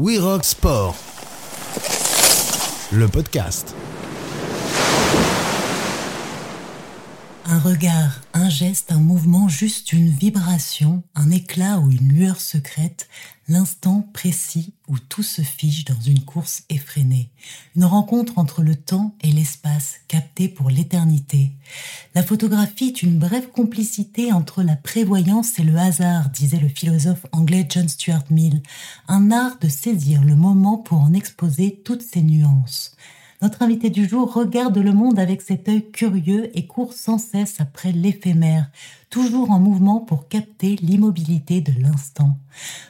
We Sport, le podcast. Un regard, un geste, un mouvement, juste une vibration, un éclat ou une lueur secrète, l'instant précis où tout se fige dans une course effrénée, une rencontre entre le temps et l'espace capté pour l'éternité. La photographie est une brève complicité entre la prévoyance et le hasard, disait le philosophe anglais John Stuart Mill, un art de saisir le moment pour en exposer toutes ses nuances. Notre invité du jour regarde le monde avec cet œil curieux et court sans cesse après l'éphémère, toujours en mouvement pour capter l'immobilité de l'instant.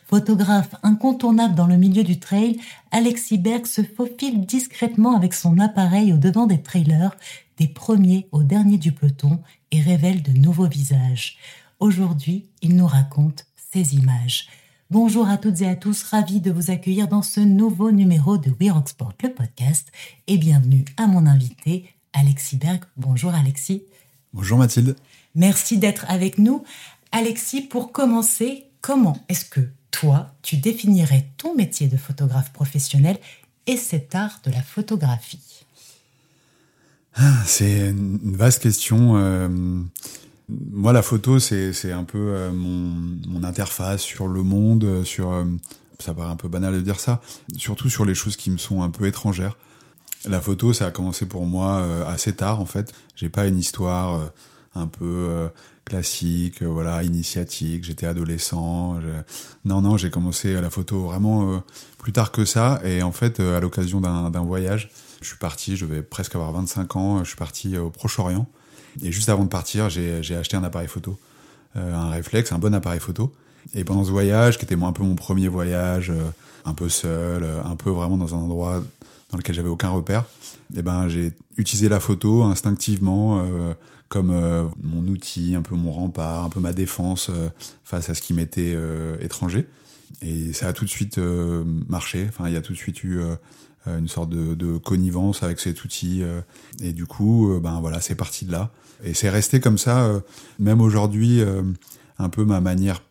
Photographe incontournable dans le milieu du trail, Alexis Berg se faufile discrètement avec son appareil au devant des trailers, des premiers aux derniers du peloton, et révèle de nouveaux visages. Aujourd'hui, il nous raconte ces images. Bonjour à toutes et à tous, ravi de vous accueillir dans ce nouveau numéro de We Rock Sport, le podcast, et bienvenue à mon invité, Alexis Berg. Bonjour Alexis. Bonjour Mathilde. Merci d'être avec nous. Alexis, pour commencer, comment est-ce que toi, tu définirais ton métier de photographe professionnel et cet art de la photographie? Ah, C'est une vaste question. Euh, moi, la photo, c'est un peu euh, mon, mon, interface sur le monde, euh, sur euh, ça paraît un peu banal de dire ça, surtout sur les choses qui me sont un peu étrangères. La photo, ça a commencé pour moi assez tard en fait. J'ai pas une histoire un peu classique, voilà, initiatique. J'étais adolescent. Non, non, j'ai commencé la photo vraiment plus tard que ça. Et en fait, à l'occasion d'un voyage, je suis parti. Je devais presque avoir 25 ans. Je suis parti au Proche-Orient et juste avant de partir, j'ai acheté un appareil photo, euh, un réflexe, un bon appareil photo. Et pendant ce voyage, qui était un peu mon premier voyage, euh, un peu seul, euh, un peu vraiment dans un endroit dans lequel j'avais aucun repère, et eh ben j'ai utilisé la photo instinctivement comme mon outil, un peu mon rempart, un peu ma défense face à ce qui m'était étranger. Et ça a tout de suite marché. Enfin, il y a tout de suite eu une sorte de, de, connivence avec cet outil. et du coup, ben voilà, c'est parti de là. Et c'est resté comme ça, euh, même aujourd'hui, euh, un peu ma manière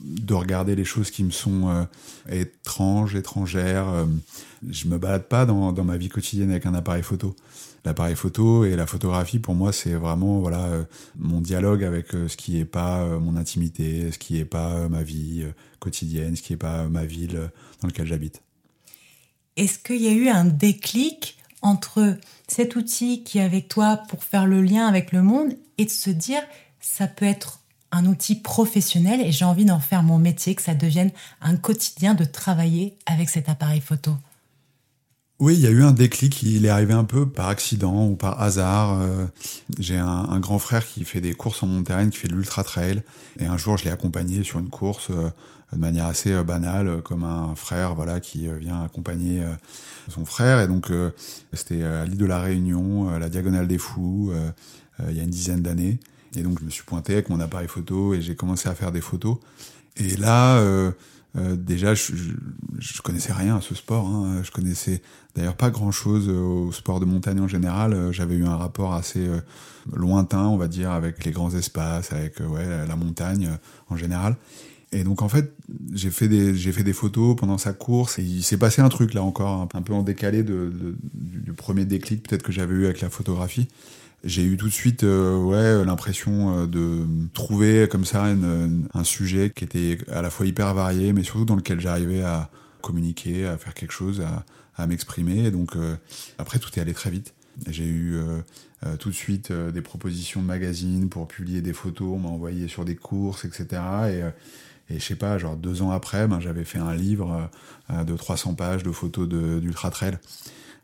de regarder les choses qui me sont euh, étranges, étrangères. je me balade pas dans, dans, ma vie quotidienne avec un appareil photo. L'appareil photo et la photographie, pour moi, c'est vraiment voilà mon dialogue avec ce qui est pas mon intimité, ce qui est pas ma vie quotidienne, ce qui est pas ma ville dans laquelle j'habite. Est-ce qu'il y a eu un déclic entre cet outil qui est avec toi pour faire le lien avec le monde et de se dire ça peut être un outil professionnel et j'ai envie d'en faire mon métier, que ça devienne un quotidien de travailler avec cet appareil photo? Oui, il y a eu un déclic, il est arrivé un peu par accident ou par hasard. Euh, j'ai un, grand frère qui fait des courses en montagne, qui fait de l'ultra trail, et un jour je l'ai accompagné sur une course euh, de manière assez euh, banale, comme un frère voilà qui vient accompagner son frère. Et donc c'était à l'île de la Réunion, la Diagonale des Fous, il y a une dizaine d'années. Et donc je me suis pointé avec mon appareil photo et j'ai commencé à faire des photos. Et là euh, déjà, je, je, connaissais rien à ce sport. Hein. Je connaissais d'ailleurs pas grand-chose au sport de montagne en général. Euh, j'avais eu un rapport assez euh, lointain, on va dire, avec les grands espaces, avec ouais, la montagne en général. Et donc en fait, j'ai fait des j'ai fait des photos pendant sa course et il s'est passé un truc là encore un peu en décalé de, de du premier déclic peut-être que j'avais eu avec la photographie. J'ai eu tout de suite euh, ouais l'impression euh, de trouver comme ça un sujet qui était à la fois hyper varié mais surtout dans lequel j'arrivais à communiquer à faire quelque chose à, à m'exprimer. Donc euh, après tout est allé très vite. J'ai eu tout de suite des propositions de magazines pour publier des photos. On m'a envoyé sur des courses etc et, et je sais pas genre deux ans après ben, j'avais fait un livre de 300 pages de photos d'ultra trail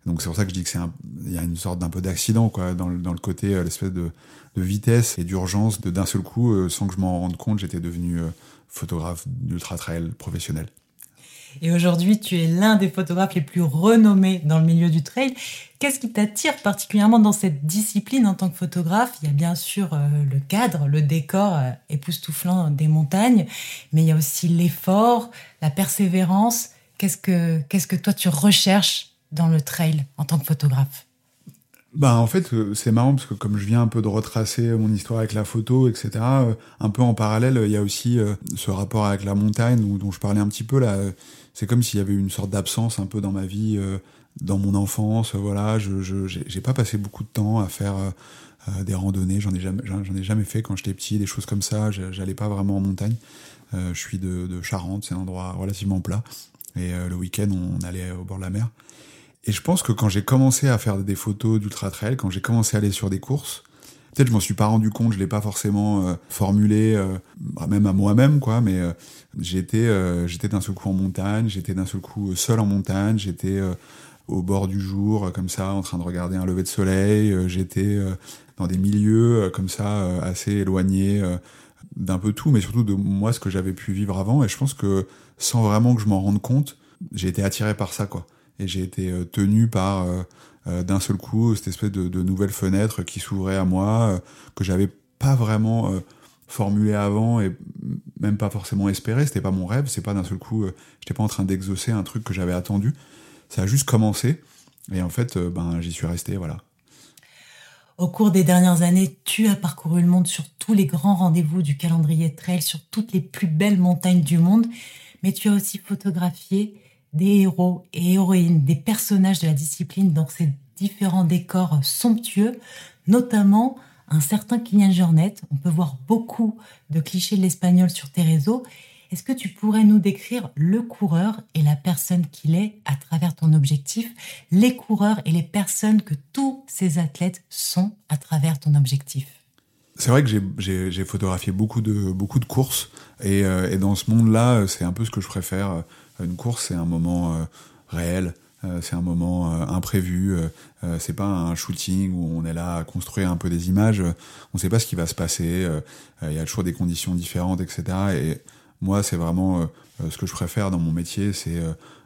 donc c'est pour ça que je dis que c'est il y a une sorte d'un peu d'accident quoi dans le, côté euh, l'espèce de, vitesse et d'urgence de d'un seul coup euh, sans que je m'en rende compte j'étais devenu euh, photographe d'ultra trail professionnel. Et aujourd'hui, tu es l'un des photographes les plus renommés dans le milieu du trail. Qu'est-ce qui t'attire particulièrement dans cette discipline en tant que photographe? Il y a bien sûr le cadre, le décor époustouflant des montagnes, mais il y a aussi l'effort, la persévérance. Qu'est-ce que, qu'est-ce que toi tu recherches dans le trail en tant que photographe? Bah en fait euh, c'est marrant parce que comme je viens un peu de retracer mon histoire avec la photo etc euh, un peu en parallèle il y a aussi euh, ce rapport avec la montagne dont je parlais un petit peu là c'est comme s'il y avait une sorte d'absence un peu dans ma vie, dans mon enfance. Voilà, je j'ai pas passé beaucoup de temps à faire des randonnées. J'en ai jamais j'en ai jamais fait quand j'étais petit, des choses comme ça. J'allais pas vraiment en montagne. je suis de, de Charente, c'est un endroit relativement plat. Et le week-end, on allait au bord de la mer. Et je pense que quand j'ai commencé à faire des photos d'ultra trail, quand j'ai commencé à aller sur des courses, peut-être je m'en suis pas rendu compte, je l'ai pas forcément euh, formulé, euh, même à moi-même, quoi. Mais euh, j'étais, j'étais d'un seul coup en montagne, j'étais d'un seul coup seul en montagne, j'étais au bord du jour, comme ça, en train de regarder un lever de soleil. j'étais dans des milieux comme ça, assez éloignés d'un peu tout, mais surtout de moi, ce que j'avais pu vivre avant. Et je pense que sans vraiment que je m'en rende compte, j'ai été attiré par ça, quoi et j'ai été euh, tenu par euh, euh, d'un seul coup cette espèce de, de nouvelles fenêtres qui s'ouvraient à moi que j'avais pas vraiment formulé avant et même pas forcément espéré. C'était pas mon rêve. C'est pas d'un seul coup. J'étais pas en train d'exaucer un truc que j'avais attendu. Ça a juste commencé. Et en fait, ben, j'y suis resté. Voilà. Au cours des dernières années, tu as parcouru le monde sur tous les grands rendez-vous du calendrier trail, sur toutes les plus belles montagnes du monde. Mais tu as aussi photographié des héros et héroïnes, des personnages de la discipline dans ces différents décors somptueux, notamment un certain Kylian Jornet. On peut voir beaucoup de clichés de l'espagnol sur tes réseaux. Est-ce que tu pourrais nous décrire le coureur et la personne qu'il est à travers ton objectif, les coureurs et les personnes que tous ces athlètes sont à travers ton objectif? C'est vrai que j'ai photographié beaucoup de, beaucoup de courses euh, et dans ce monde-là, c'est un peu ce que je préfère. Une course, c'est un moment euh, réel, euh, c'est un moment euh, imprévu. c'est pas un shooting où on est là à construire un peu des images. on sait pas ce qui va se passer. Il y a toujours des conditions différentes, etc. Et moi, c'est vraiment ce que je préfère dans mon métier, c'est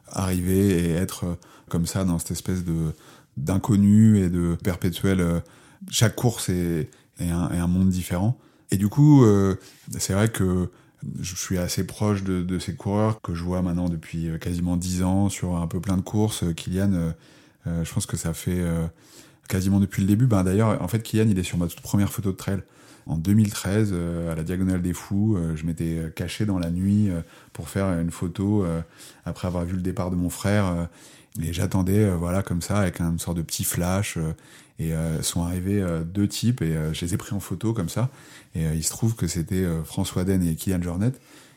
arriver et être comme ça dans cette espèce de d'inconnu et de perpétuel. chaque course est, un, monde différent. Et du coup, c'est vrai que je suis assez proche de, ces coureurs que je vois maintenant depuis euh, quasiment dix ans sur un peu plein de courses. Euh, Kylian, euh, je pense que ça fait quasiment depuis le début. Ben, D'ailleurs, en fait, Kylian, il est sur ma toute première photo de trail. En 2013, à la Diagonale des Fous, je m'étais caché dans la nuit pour faire une photo après avoir vu le départ de mon frère. et j'attendais, voilà, comme ça, avec une sorte de petit flash. Et sont arrivés deux types et je les ai pris en photo comme ça. Et euh, il se trouve que c'était euh, François Den et Kylian Jornet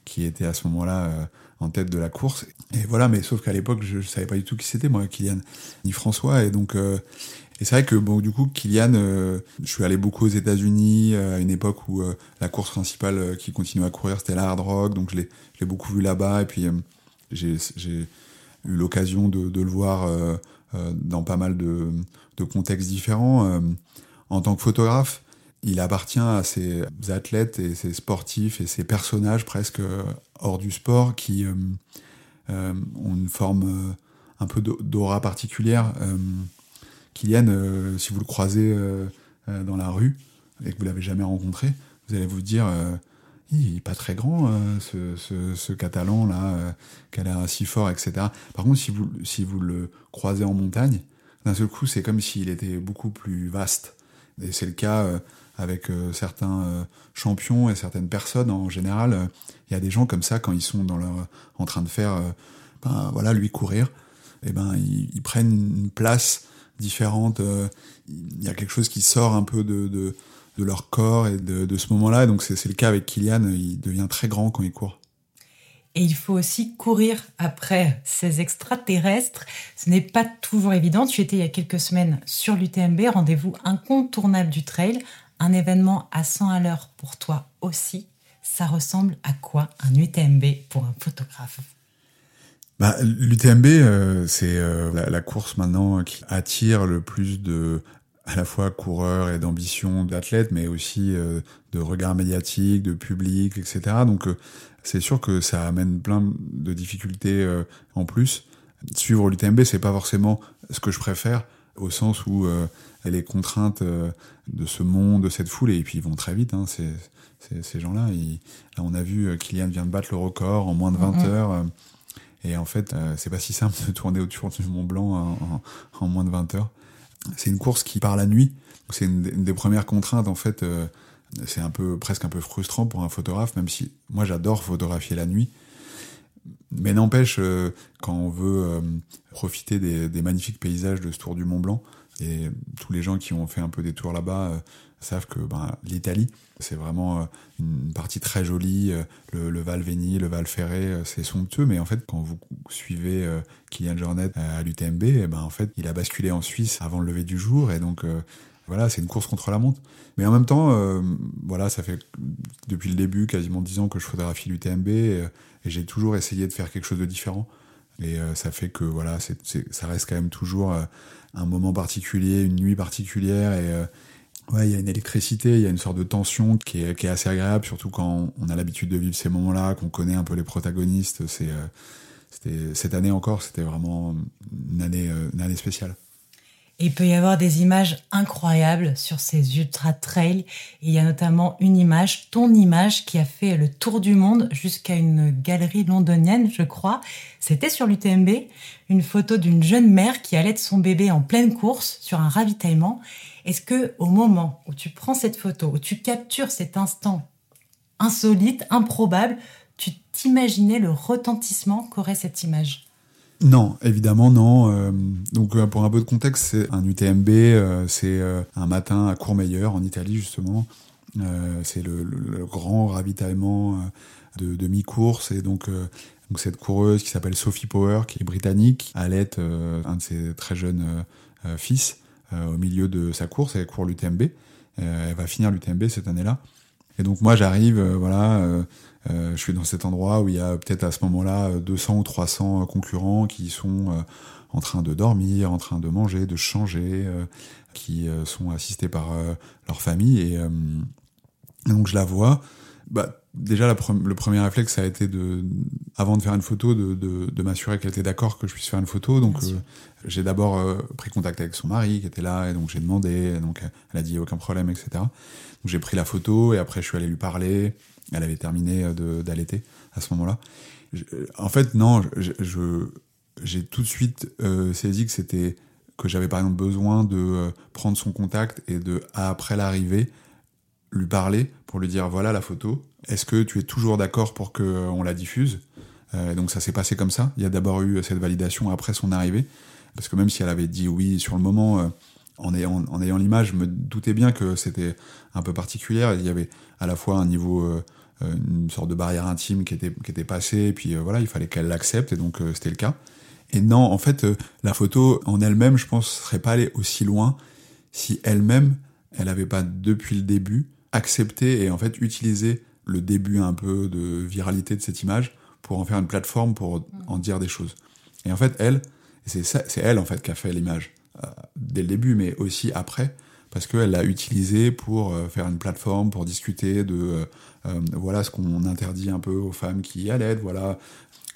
qui étaient à ce moment-là euh, en tête de la course. Et voilà, mais sauf qu'à l'époque, je, ne savais pas du tout qui c'était, moi, Kylian, ni François. Et donc, et c'est vrai que bon, du coup, Kylian, je suis allé beaucoup aux États-Unis à une époque où la course principale qui continuait à courir, c'était la hard rock. Donc, je l'ai beaucoup vu là-bas. Et puis, j'ai eu l'occasion de, de, le voir dans pas mal de, contextes différents. en tant que photographe, il appartient à ces athlètes et ces sportifs et ces personnages presque hors du sport qui euh, euh, ont une forme euh, un peu d'aura particulière. Kylian, si vous le croisez dans la rue et que vous l'avez jamais rencontré, vous allez vous dire il est pas très grand ce, ce, catalan là qui a l'air si fort etc par contre si vous si vous le croisez en montagne d'un seul coup c'est comme s'il était beaucoup plus vaste et c'est le cas avec euh, certains euh, champions et certaines personnes en général. Euh, il y a des gens comme ça quand ils sont dans leur, en train de faire, ben, voilà, lui courir, et eh ben ils, prennent une place différente. Il y a quelque chose qui sort un peu de, de, de leur corps et de, de ce moment-là. Donc c'est le cas avec Kylian. Il devient très grand quand il court. Et il faut aussi courir après ces extraterrestres. Ce n'est pas toujours évident. Tu étais il y a quelques semaines sur l'UTMB, rendez-vous incontournable du trail, un événement à 100 à l'heure pour toi aussi, ça ressemble à quoi un UTMB pour un photographe? Bah, L'UTMB, euh, c'est euh, la, course maintenant qui attire le plus de à la fois coureurs et d'ambition d'athlètes, mais aussi euh, de regards médiatiques, de public, etc. Donc c'est sûr que ça amène plein de difficultés en plus. Suivre l'UTMB, c'est pas forcément ce que je préfère, au sens où les contraintes euh, de ce monde, de cette foule, et puis ils vont très vite, hein, ces, ces, gens-là. Là, on a vu euh, Kylian vient de battre le record en moins de 20 heures. Euh, et en fait, c'est pas si simple de tourner autour du Mont Blanc en, moins de 20 heures. C'est une course qui part la nuit. C'est une, des premières contraintes, en fait. c'est un peu, presque un peu frustrant pour un photographe, même si moi j'adore photographier la nuit. Mais n'empêche, quand on veut profiter des, magnifiques paysages de ce Tour du Mont Blanc, et tous les gens qui ont fait un peu des tours là-bas savent que ben, l'Italie, c'est vraiment une partie très jolie. Le, le Val Veni, le Val Ferré, c'est somptueux. Mais en fait, quand vous suivez Kylian Jornet à l'UTMB, eh ben, en fait, il a basculé en Suisse avant le lever du jour. Et donc, voilà, c'est une course contre la montre. Mais en même temps, euh, voilà, ça fait depuis le début quasiment dix ans que je photographie l'UTMB et, j'ai toujours essayé de faire quelque chose de différent. Et euh, ça fait que voilà, ça reste quand même toujours euh, un moment particulier, une nuit particulière et ouais, il y a une électricité, il y a une sorte de tension qui est, assez agréable, surtout quand on a l'habitude de vivre ces moments-là, qu'on connaît un peu les protagonistes. C'est cette année encore, c'était vraiment une année, une année spéciale. Il peut y avoir des images incroyables sur ces ultra trails. il y a notamment une image, ton image, qui a fait le tour du monde jusqu'à une galerie londonienne, je crois. C'était sur l'UTMB, une photo d'une jeune mère qui allait de son bébé en pleine course sur un ravitaillement. Est-ce que au moment où tu prends cette photo, où tu captures cet instant insolite, improbable, tu t'imaginais le retentissement qu'aurait cette image? Non, évidemment non. Euh, euh, pour un peu de contexte, c'est un UTMB, euh, c'est un matin à Courmayeur en Italie justement. c'est le, grand ravitaillement de, mi-course et donc, cette coureuse qui s'appelle Sophie Power, qui est britannique, allait un de ses très jeunes fils au milieu de sa course. Elle court l'UTMB. elle va finir l'UTMB cette année-là. Et donc moi j'arrive, voilà euh, je suis dans cet endroit où il y a peut-être à ce moment-là 200 ou 300 concurrents qui sont euh, en train de dormir, en train de manger, de changer, euh, qui sont assistés par leur famille. Et, donc je la vois. Bah, déjà, le premier réflexe, ça a été de, avant de faire une photo, de, de, de m'assurer qu'elle était d'accord que je puisse faire une photo. Donc, j'ai d'abord pris contact avec son mari qui était là, et donc j'ai demandé. Donc, elle a dit aucun problème, etc. Donc, j'ai pris la photo, et après, je suis allé lui parler. Elle avait terminé euh, d'allaiter à ce moment-là. Euh, en fait, non, j'ai tout de suite euh, saisi que c'était que j'avais par exemple besoin de prendre son contact et de après l'arrivée lui parler pour lui dire voilà la photo. Est-ce que tu es toujours d'accord pour que on la diffuse? Donc ça s'est passé comme ça. Il y a d'abord eu cette validation après son arrivée parce que même si elle avait dit oui sur le moment. En ayant, en ayant l'image, je me doutais bien que c'était un peu particulier. Il y avait à la fois un niveau euh, une sorte de barrière intime qui était, qui était passée, et puis euh, voilà, il fallait qu'elle l'accepte, et donc euh, c'était le cas. Et non, en fait, la photo en elle-même, je pense, serait pas allée aussi loin si elle-même, elle n'avait pas depuis le début accepté et en fait utilisé le début un peu de viralité de cette image pour en faire une plateforme pour en dire des choses. Et en fait, elle, c'est c'est elle en fait qui a fait l'image dès le début, mais aussi après, parce qu'elle l'a utilisé pour faire une plateforme, pour discuter de euh, voilà ce qu'on interdit un peu aux femmes qui allaitent, voilà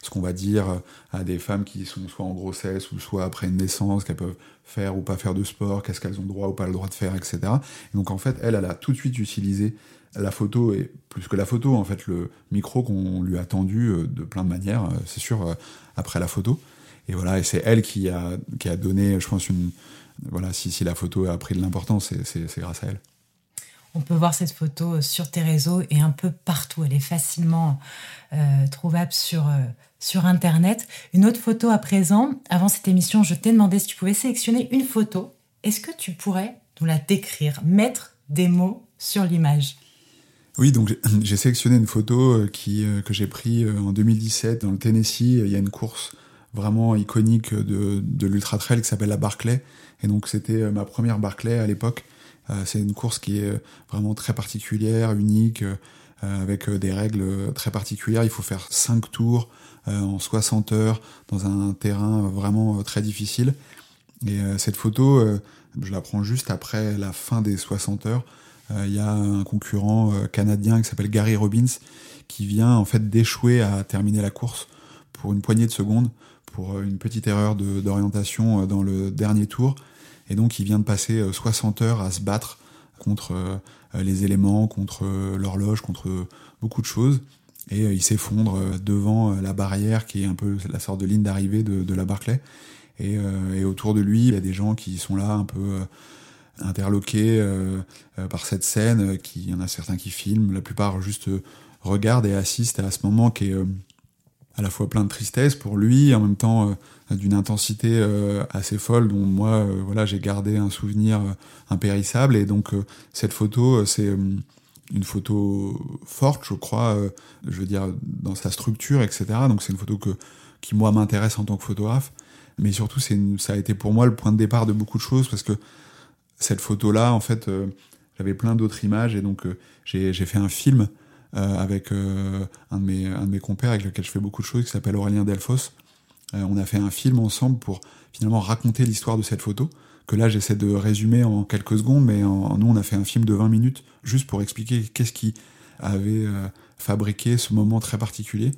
ce qu'on va dire à des femmes qui sont soit en grossesse ou soit après une naissance, qu'elles peuvent faire ou pas faire de sport, qu'est-ce qu'elles ont droit ou pas le droit de faire, etc. donc en fait, elle, elle a tout de suite utilisé la photo et plus que la photo, en fait, le micro qu'on lui a tendu euh, de plein de manières, euh, c'est sûr, après la photo. Et voilà, et c'est elle qui a, qui a donné, je pense, une. Voilà, si, si la photo a pris de l'importance, c'est grâce à elle. On peut voir cette photo sur tes réseaux et un peu partout. Elle est facilement euh, trouvable sur, euh, sur Internet. Une autre photo à présent. Avant cette émission, je t'ai demandé si tu pouvais sélectionner une photo. Est-ce que tu pourrais nous la décrire, mettre des mots sur l'image? Oui, donc j'ai sélectionné une photo euh, qui, que j'ai prise en 2017 dans le Tennessee. Il y a une course vraiment iconique de, de l'Ultra Trail qui s'appelle la Barclay. Et donc c'était ma première Barclay à l'époque. Euh, c'est une course qui est vraiment très particulière, unique, euh, avec euh, des règles très particulières. Il faut faire 5 tours en 60 heures dans un terrain vraiment très difficile. Et cette photo, je la prends juste après la fin des 60 heures. Il y a un concurrent canadien qui s'appelle Gary Robbins qui vient en fait d'échouer à terminer la course pour une poignée de secondes, pour une petite erreur d'orientation dans le dernier tour. Et donc il vient de passer 60 euh, heures à se battre contre euh, les éléments, contre euh, l'horloge, contre beaucoup de choses. Et il s'effondre devant la barrière qui est un peu la sorte de ligne d'arrivée de, la Barclay. Et, autour de lui, il y a des gens qui sont là un peu interloqués par cette scène. Il y en a certains qui filment, la plupart juste regardent et assistent à ce moment qui est à la fois plein de tristesse pour lui, en même temps d'une intensité assez folle dont moi, voilà, j'ai gardé un souvenir impérissable. Et donc cette photo, c'est une photo forte, je crois, je veux dire dans sa structure, etc. Donc c'est une photo que qui moi m'intéresse en tant que photographe. Mais surtout, c'est ça a été pour moi le point de départ de beaucoup de choses parce que cette photo-là, en fait, j'avais plein d'autres images et donc j'ai fait un film euh, avec euh, un, de mes, un de mes compères avec lequel je fais beaucoup de choses, qui s'appelle Aurélien Delfos. Euh, on a fait un film ensemble pour finalement raconter l'histoire de cette photo, que là j'essaie de résumer en quelques secondes, mais en, nous on a fait un film de 20 minutes juste pour expliquer qu'est-ce qui avait fabriqué ce moment très particulier.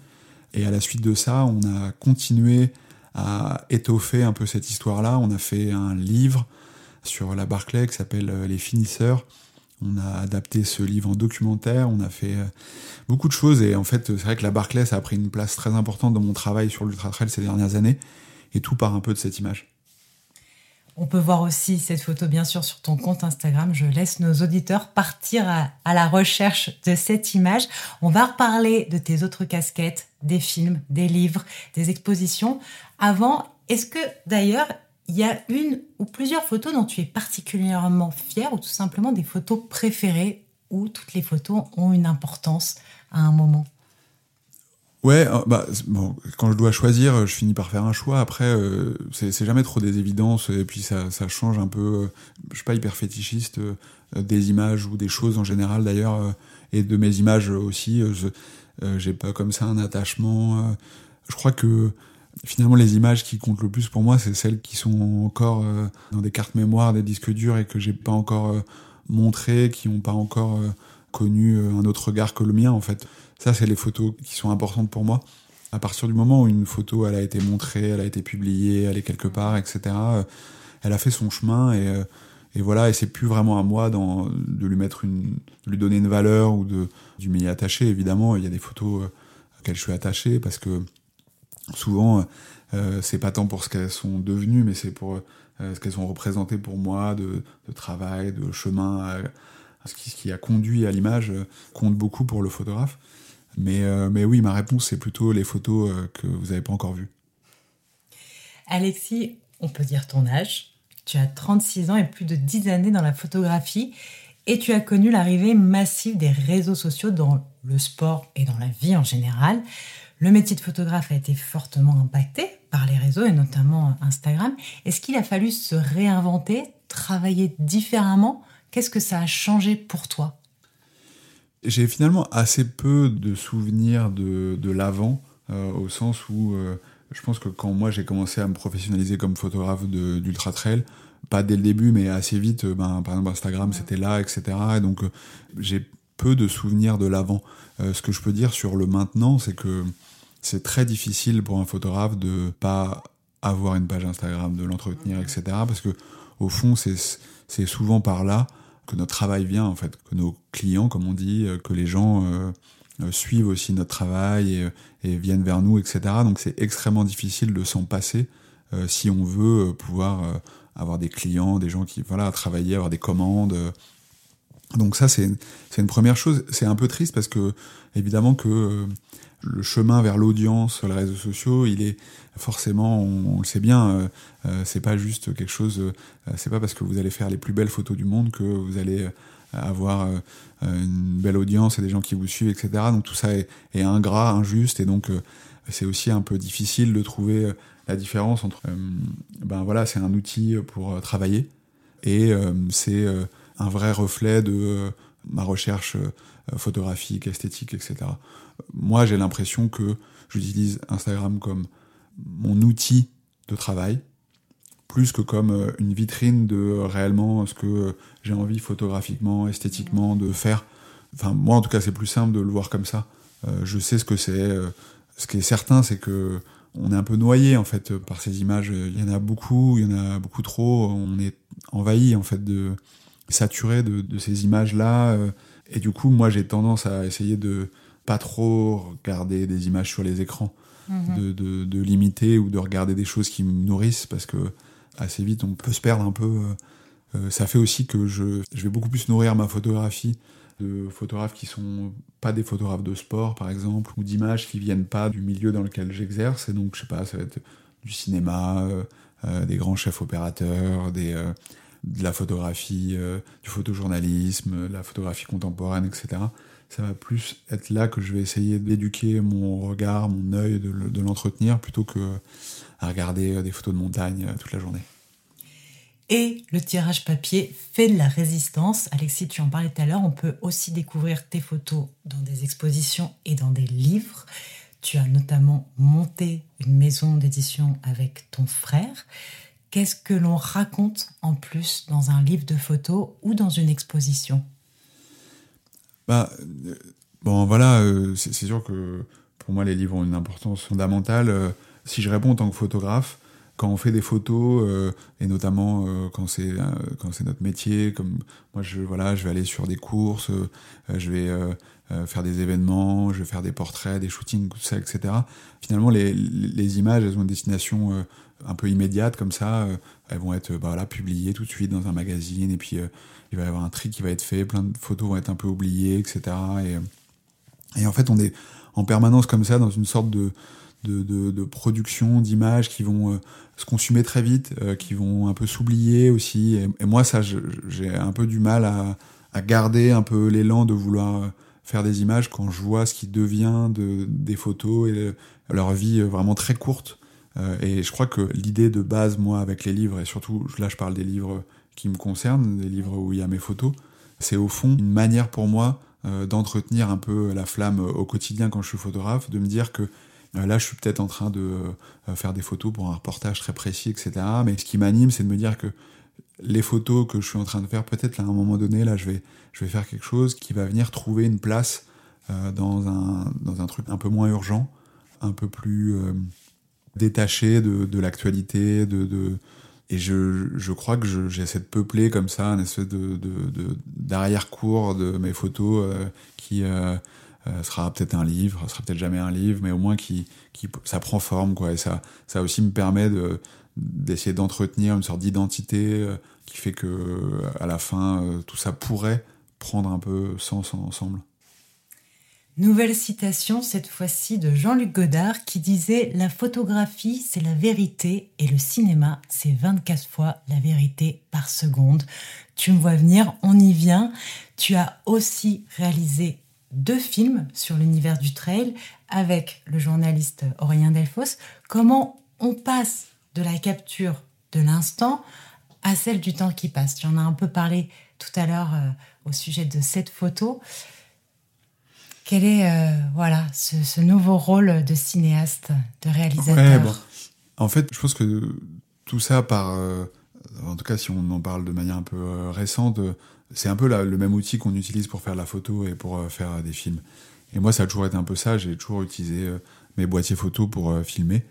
Et à la suite de ça, on a continué à étoffer un peu cette histoire-là. On a fait un livre sur la Barclay qui s'appelle Les Finisseurs, on a adapté ce livre en documentaire, on a fait euh, beaucoup de choses et en fait c'est vrai que la Barclay ça a pris une place très importante dans mon travail sur l'ultra trail ces dernières années et tout part un peu de cette image. On peut voir aussi cette photo bien sûr sur ton compte Instagram. Je laisse nos auditeurs partir à, à la recherche de cette image. On va reparler de tes autres casquettes, des films, des livres, des expositions. Avant, est-ce que d'ailleurs il y a une ou plusieurs photos dont tu es particulièrement fier ou tout simplement des photos préférées où toutes les photos ont une importance à un moment? Ouais, euh, bah, quand je dois choisir, je finis par faire un choix. Après, euh, c'est jamais trop des évidences et puis ça, change un peu. Euh, je suis pas hyper fétichiste des images ou des choses en général d'ailleurs et de mes images aussi. J'ai pas comme ça un attachement. je crois que finalement les images qui comptent le plus pour moi, c'est celles qui sont encore euh, dans des cartes mémoire, des disques durs et que j'ai pas encore euh, montré, qui n'ont pas encore euh, connu un autre regard que le mien en fait. Ça, c'est les photos qui sont importantes pour moi. À partir du moment où une photo, elle a été montrée, elle a été publiée, elle est quelque part, etc. elle a fait son chemin et, et voilà. Et c'est plus vraiment à moi dans, de lui mettre une, de lui donner une valeur ou de, du m'y attacher. Évidemment, il y a des photos auxquelles je suis attaché parce que souvent, euh, c'est pas tant pour ce qu'elles sont devenues, mais c'est pour euh, ce qu'elles ont représenté pour moi de, travail, de chemin, ce, qui, a conduit à l'image euh, compte beaucoup pour le photographe. Mais, mais oui, ma réponse, c'est plutôt les photos que vous n'avez pas encore vues. Alexis, on peut dire ton âge. Tu as 36 ans et plus de 10 années dans la photographie. Et tu as connu l'arrivée massive des réseaux sociaux dans le sport et dans la vie en général. Le métier de photographe a été fortement impacté par les réseaux et notamment Instagram. Est-ce qu'il a fallu se réinventer, travailler différemment? Qu'est-ce que ça a changé pour toi? J'ai finalement assez peu de souvenirs de, l'avant, euh, au sens où euh, je pense que quand moi j'ai commencé à me professionnaliser comme photographe d'ultra trail, pas dès le début, mais assez vite, euh, ben, par exemple Instagram c'était là, etc. Et donc j'ai peu de souvenirs de l'avant. ce que je peux dire sur le maintenant, c'est que c'est très difficile pour un photographe de pas avoir une page Instagram, de l'entretenir, etc. Parce que au fond, c'est souvent par là que notre travail vient, en fait, que nos clients, comme on dit, euh, que les gens euh, euh, suivent aussi notre travail et, viennent vers nous, etc. Donc c'est extrêmement difficile de s'en passer si on veut pouvoir avoir des clients, des gens qui, voilà, travailler, avoir des commandes. Donc ça, c'est une première chose. C'est un peu triste parce que, évidemment, que le chemin vers l'audience sur les réseaux sociaux, il est forcément, on, le sait bien, euh, euh, c'est pas juste quelque chose, euh, c'est pas parce que vous allez faire les plus belles photos du monde que vous allez avoir une belle audience et des gens qui vous suivent, etc. Donc tout ça est, ingrat, injuste, et donc c'est aussi un peu difficile de trouver la différence entre, ben voilà, c'est un outil pour travailler et c'est un vrai reflet de ma recherche photographique, esthétique, etc moi j'ai l'impression que j'utilise Instagram comme mon outil de travail, plus que comme euh, une vitrine de réellement ce que j'ai envie photographiquement, esthétiquement de faire. Enfin, moi en tout cas, c'est plus simple de le voir comme ça. Euh, je sais ce que c'est. Euh, ce qui est certain, c'est que on est un peu noyé en fait par ces images. Il y en a beaucoup, il y en a beaucoup trop. On est envahi en fait de saturé de, de ces images-là. Et du coup, moi, j'ai tendance à essayer de pas trop regarder des images sur les écrans, mhm. de, de, limiter ou de regarder des choses qui me nourrissent parce que assez vite on peut se perdre un peu. Euh, euh, ça fait aussi que je, je vais beaucoup plus nourrir ma photographie de photographes qui sont pas des photographes de sport, par exemple, ou d'images qui viennent pas du milieu dans lequel j'exerce. Et donc, je sais pas, ça va être du cinéma, euh, des grands chefs opérateurs, des, euh, de la photographie, du photojournalisme, la photographie contemporaine, etc. Ça va plus être là que je vais essayer d'éduquer mon regard, mon œil, de l'entretenir, plutôt que à regarder des photos de montagne toute la journée. Et le tirage papier fait de la résistance. Alexis, tu en parlais tout à l'heure, on peut aussi découvrir tes photos dans des expositions et dans des livres. Tu as notamment monté une maison d'édition avec ton frère. Qu'est-ce que l'on raconte en plus dans un livre de photos ou dans une exposition? Bah, euh, Bon, voilà, euh, c'est sûr que pour moi, les livres ont une importance fondamentale. Euh, si je réponds en tant que photographe, quand on fait des photos euh, et notamment euh, quand c'est euh, quand c'est notre métier comme moi je voilà je vais aller sur des courses je vais faire des événements je vais faire des portraits des shootings tout ça etc finalement les, les images elles ont une destination un peu immédiate comme ça elles vont être bah, voilà publiées tout de suite dans un magazine et puis il va y avoir un tri qui va être fait plein de photos vont être un peu oubliées etc et, et en fait on est en permanence comme ça dans une sorte de de, production, d'images qui vont euh, se consumer très vite, euh, qui vont un peu s'oublier aussi. Et, moi, ça, j'ai un peu du mal à, garder un peu l'élan de vouloir euh, faire des images quand je vois ce qui devient de, des photos et leur vie vraiment très courte. et je crois que l'idée de base, moi, avec les livres, et surtout là, je parle des livres qui me concernent, des livres où il y a mes photos, c'est au fond une manière pour moi d'entretenir un peu la flamme au quotidien quand je suis photographe, de me dire que euh, là, je suis peut-être en train de euh, faire des photos pour un reportage très précis, etc. Mais ce qui m'anime, c'est de me dire que les photos que je suis en train de faire, peut-être à un moment donné, là, je vais, je vais faire quelque chose qui va venir trouver une place euh, dans, un, dans un truc un peu moins urgent, un peu plus détaché de, de l'actualité, de, de, et je, je crois que j'essaie de peupler comme ça un espèce d'arrière-cours de, mes photos qui, euh, sera peut-être un livre, sera peut-être jamais un livre, mais au moins qui, qui ça prend forme quoi. Et ça, ça aussi me permet de d'essayer d'entretenir une sorte d'identité euh, qui fait que à la fin euh, tout ça pourrait prendre un peu sens ensemble. Nouvelle citation, cette fois-ci de Jean-Luc Godard, qui disait La photographie, c'est la vérité, et le cinéma, c'est 24 fois la vérité par seconde. Tu me vois venir, on y vient. Tu as aussi réalisé deux films sur l'univers du trail avec le journaliste Aurélien Delfos. Comment on passe de la capture de l'instant à celle du temps qui passe J'en ai un peu parlé tout à l'heure euh, au sujet de cette photo. Quel est euh, voilà ce, nouveau rôle de cinéaste, de réalisateur En fait, je pense que tout ça par, euh, en tout cas si on en parle de manière un peu récente, c'est un peu le même outil qu'on utilise pour faire la photo et pour faire des films. Et moi, ça a toujours été un peu ça. J'ai toujours utilisé mes boîtiers photo pour filmer.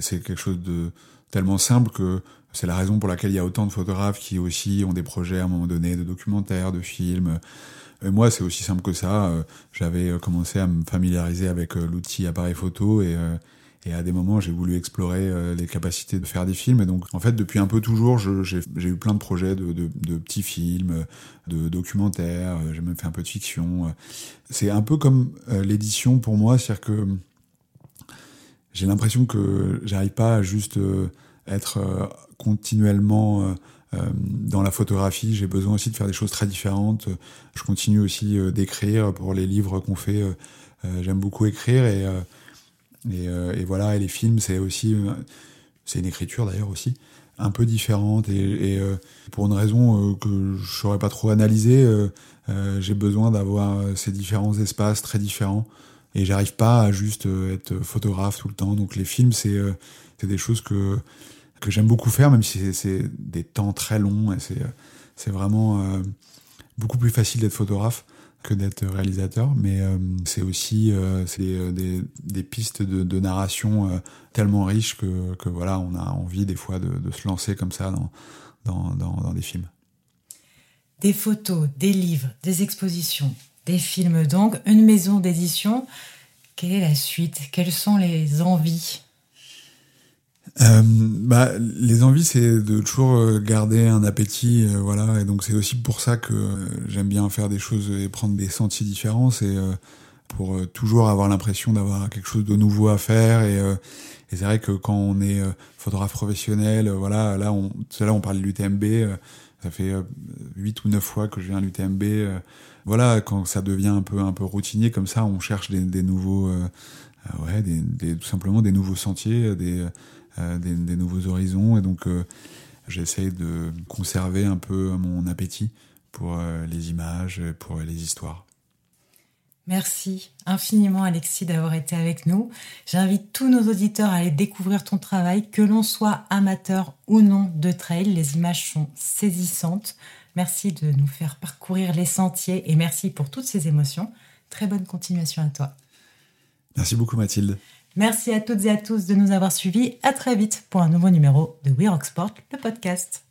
C'est quelque chose de tellement simple que c'est la raison pour laquelle il y a autant de photographes qui aussi ont des projets à un moment donné de documentaires, de films. Et moi, c'est aussi simple que ça. J'avais commencé à me familiariser avec l'outil appareil photo et et à des moments, j'ai voulu explorer euh, les capacités de faire des films. Et donc, en fait, depuis un peu toujours, j'ai eu plein de projets de, de, petits films, de documentaires. Euh, j'ai même fait un peu de fiction. C'est un peu comme euh, l'édition pour moi, c'est-à-dire que j'ai l'impression que j'arrive pas à juste être continuellement dans la photographie. J'ai besoin aussi de faire des choses très différentes. Je continue aussi d'écrire pour les livres qu'on fait. J'aime beaucoup écrire et euh, et, voilà, et les films, c'est aussi, euh, c'est une écriture d'ailleurs aussi, un peu différente. Et, euh, pour une raison que je saurais pas trop analyser, j'ai besoin d'avoir ces différents espaces très différents. Et j'arrive pas à juste être photographe tout le temps. Donc les films, c'est des choses que, que j'aime beaucoup faire, même si c'est des temps très longs. Et c'est vraiment beaucoup plus facile d'être photographe que d'être réalisateur, mais euh, c'est aussi euh, c'est euh, des, des, pistes de, de narration tellement riches que, que, voilà, on a envie des fois de, de se lancer comme ça dans, dans, dans, dans, des films. Des photos, des livres, des expositions, des films donc, une maison d'édition. Quelle est la suite? Quelles sont les envies? Euh, bah, les envies, c'est de toujours garder un appétit, voilà. Et donc c'est aussi pour ça que j'aime bien faire des choses et prendre des sentiers différents. C'est pour toujours avoir l'impression d'avoir quelque chose de nouveau à faire. Et, et c'est vrai que quand on est photographe professionnel, voilà, là on, là on parle de l'UTMB. Ça fait huit ou neuf fois que je viens à l'UTMB voilà, quand ça devient un peu un peu routinier comme ça, on cherche des, nouveaux, euh, euh ouais, des, des, tout simplement des nouveaux sentiers, des, euh, des, nouveaux horizons, et donc euh, j'essaye de conserver un peu mon appétit pour les images, pour les histoires. Merci infiniment Alexis d'avoir été avec nous. J'invite tous nos auditeurs à aller découvrir ton travail, que l'on soit amateur ou non de trail. Les images sont saisissantes. Merci de nous faire parcourir les sentiers et merci pour toutes ces émotions. Très bonne continuation à toi. Merci beaucoup Mathilde. Merci à toutes et à tous de nous avoir suivis. À très vite pour un nouveau numéro de We Rock Sport, le podcast.